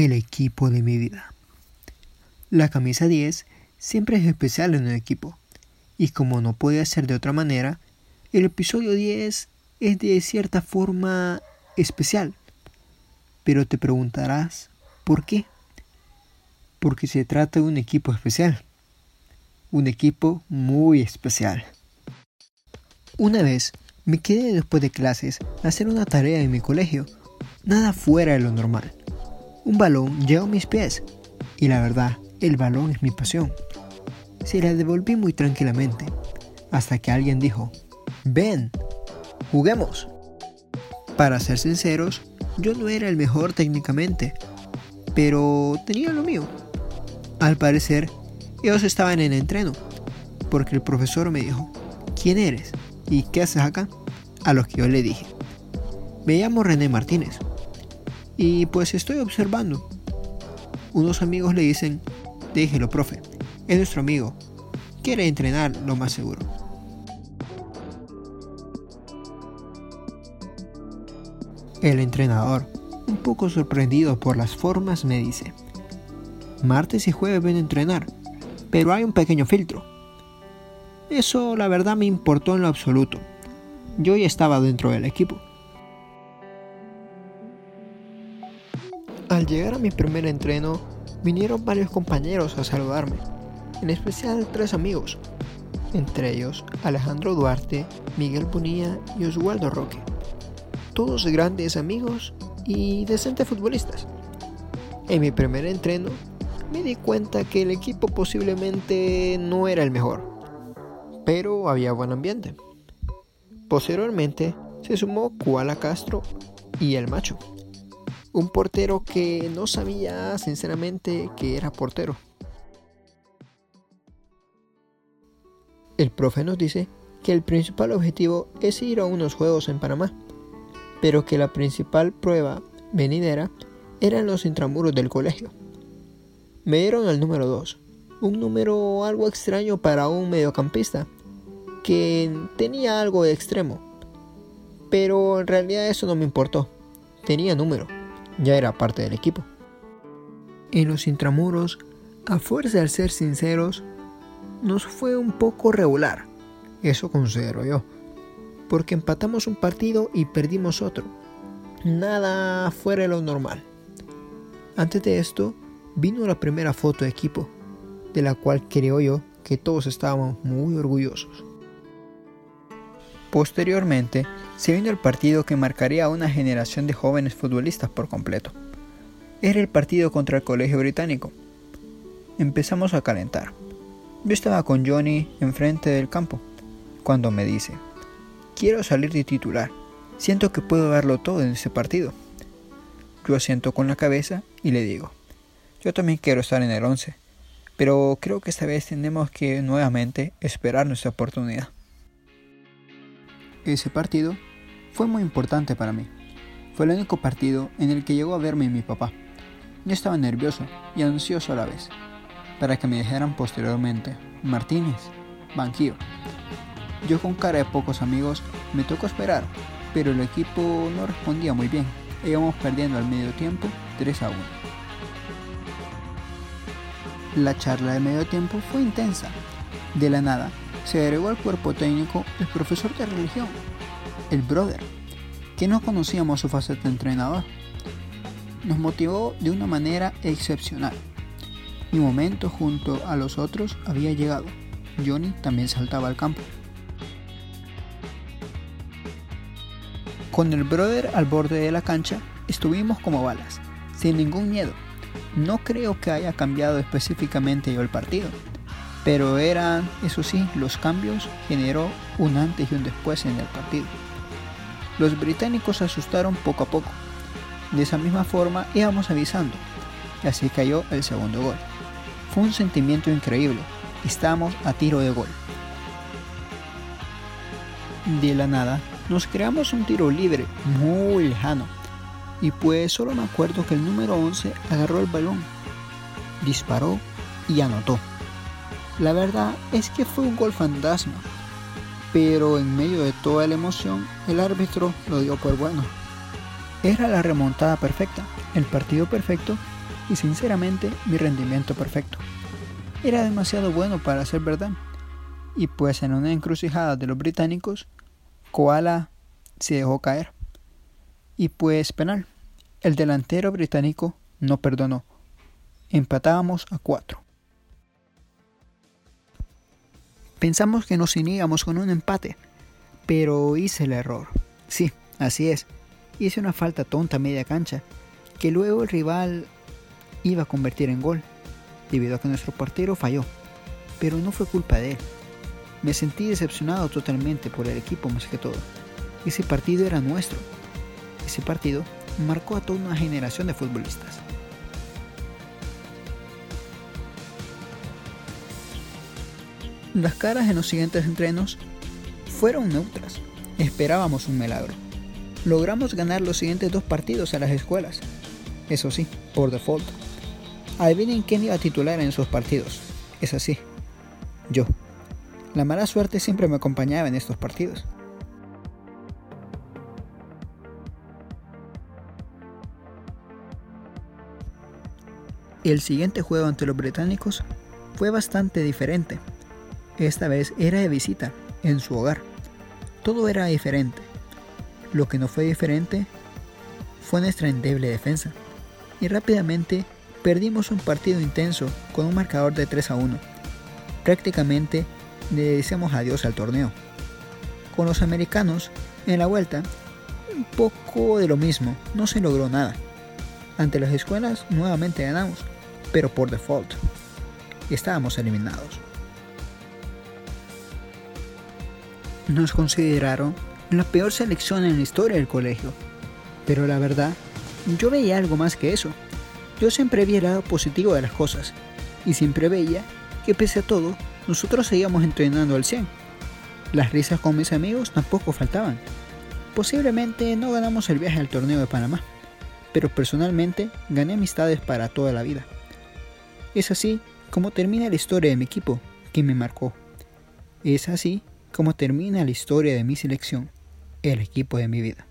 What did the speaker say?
el equipo de mi vida. La camisa 10 siempre es especial en un equipo, y como no puede ser de otra manera, el episodio 10 es de cierta forma especial. Pero te preguntarás, ¿por qué? Porque se trata de un equipo especial. Un equipo muy especial. Una vez me quedé después de clases a hacer una tarea en mi colegio, nada fuera de lo normal. Un balón llegó mis pies y la verdad, el balón es mi pasión. Se la devolví muy tranquilamente hasta que alguien dijo, ven, juguemos. Para ser sinceros, yo no era el mejor técnicamente, pero tenía lo mío. Al parecer, ellos estaban en entreno, porque el profesor me dijo, ¿quién eres? ¿Y qué haces acá? A lo que yo le dije, me llamo René Martínez, y pues estoy observando. Unos amigos le dicen, déjelo, profe, es nuestro amigo. Quiere entrenar lo más seguro. El entrenador, un poco sorprendido por las formas, me dice, martes y jueves ven a entrenar, pero hay un pequeño filtro. Eso la verdad me importó en lo absoluto. Yo ya estaba dentro del equipo. Al llegar a mi primer entreno, vinieron varios compañeros a saludarme, en especial tres amigos, entre ellos Alejandro Duarte, Miguel Punilla y Oswaldo Roque, todos grandes amigos y decentes futbolistas. En mi primer entreno me di cuenta que el equipo posiblemente no era el mejor, pero había buen ambiente. Posteriormente se sumó Kuala Castro y el Macho, un portero que no sabía sinceramente que era portero. El profe nos dice que el principal objetivo es ir a unos juegos en Panamá, pero que la principal prueba venidera eran los intramuros del colegio. Me dieron el número 2, un número algo extraño para un mediocampista, que tenía algo de extremo, pero en realidad eso no me importó, tenía número ya era parte del equipo. En los intramuros, a fuerza de ser sinceros, nos fue un poco regular. Eso considero yo. Porque empatamos un partido y perdimos otro. Nada fuera de lo normal. Antes de esto, vino la primera foto de equipo, de la cual creo yo que todos estábamos muy orgullosos. Posteriormente, se vino el partido que marcaría a una generación de jóvenes futbolistas por completo. Era el partido contra el Colegio Británico. Empezamos a calentar. Yo estaba con Johnny enfrente del campo, cuando me dice, quiero salir de titular, siento que puedo darlo todo en ese partido. Yo asiento con la cabeza y le digo, yo también quiero estar en el 11, pero creo que esta vez tenemos que nuevamente esperar nuestra oportunidad. Ese partido fue muy importante para mí. Fue el único partido en el que llegó a verme mi papá. Yo estaba nervioso y ansioso a la vez, para que me dijeran posteriormente, Martínez, banquillo. Yo con cara de pocos amigos me tocó esperar, pero el equipo no respondía muy bien. Íbamos perdiendo al medio tiempo 3 a 1. La charla de medio tiempo fue intensa. De la nada, se agregó al cuerpo técnico el profesor de religión, el brother, que no conocíamos su faceta de entrenador. Nos motivó de una manera excepcional. Mi momento junto a los otros había llegado. Johnny también saltaba al campo. Con el brother al borde de la cancha, estuvimos como balas, sin ningún miedo. No creo que haya cambiado específicamente yo el partido, pero eran, eso sí, los cambios generó un antes y un después en el partido. Los británicos se asustaron poco a poco. De esa misma forma íbamos avisando, y así cayó el segundo gol. Fue un sentimiento increíble, estamos a tiro de gol. De la nada, nos creamos un tiro libre muy lejano, y pues solo me acuerdo que el número 11 agarró el balón, disparó y anotó. La verdad es que fue un gol fantasma, pero en medio de toda la emoción, el árbitro lo dio por bueno. Era la remontada perfecta, el partido perfecto y sinceramente mi rendimiento perfecto. Era demasiado bueno para ser verdad. Y pues en una encrucijada de los británicos, Koala se dejó caer. Y pues penal. El delantero británico no perdonó. Empatábamos a cuatro. Pensamos que nos iríamos con un empate, pero hice el error. Sí, así es. Hice una falta tonta a media cancha, que luego el rival iba a convertir en gol, debido a que nuestro portero falló. Pero no fue culpa de él. Me sentí decepcionado totalmente por el equipo más que todo. Ese partido era nuestro. Ese partido marcó a toda una generación de futbolistas. Las caras en los siguientes entrenos fueron neutras. Esperábamos un milagro. Logramos ganar los siguientes dos partidos a las escuelas. Eso sí, por default. Adivinen quién iba a titular en esos partidos. Es así. Yo. La mala suerte siempre me acompañaba en estos partidos. El siguiente juego ante los británicos fue bastante diferente. Esta vez era de visita, en su hogar. Todo era diferente. Lo que no fue diferente fue nuestra endeble defensa. Y rápidamente perdimos un partido intenso con un marcador de 3 a 1. Prácticamente le decíamos adiós al torneo. Con los americanos, en la vuelta, un poco de lo mismo, no se logró nada. Ante las escuelas nuevamente ganamos, pero por default. Estábamos eliminados. Nos consideraron la peor selección en la historia del colegio. Pero la verdad, yo veía algo más que eso. Yo siempre vi el lado positivo de las cosas. Y siempre veía que pese a todo, nosotros seguíamos entrenando al 100. Las risas con mis amigos tampoco faltaban. Posiblemente no ganamos el viaje al torneo de Panamá, pero personalmente gané amistades para toda la vida. Es así como termina la historia de mi equipo, que me marcó. Es así como termina la historia de mi selección, el equipo de mi vida.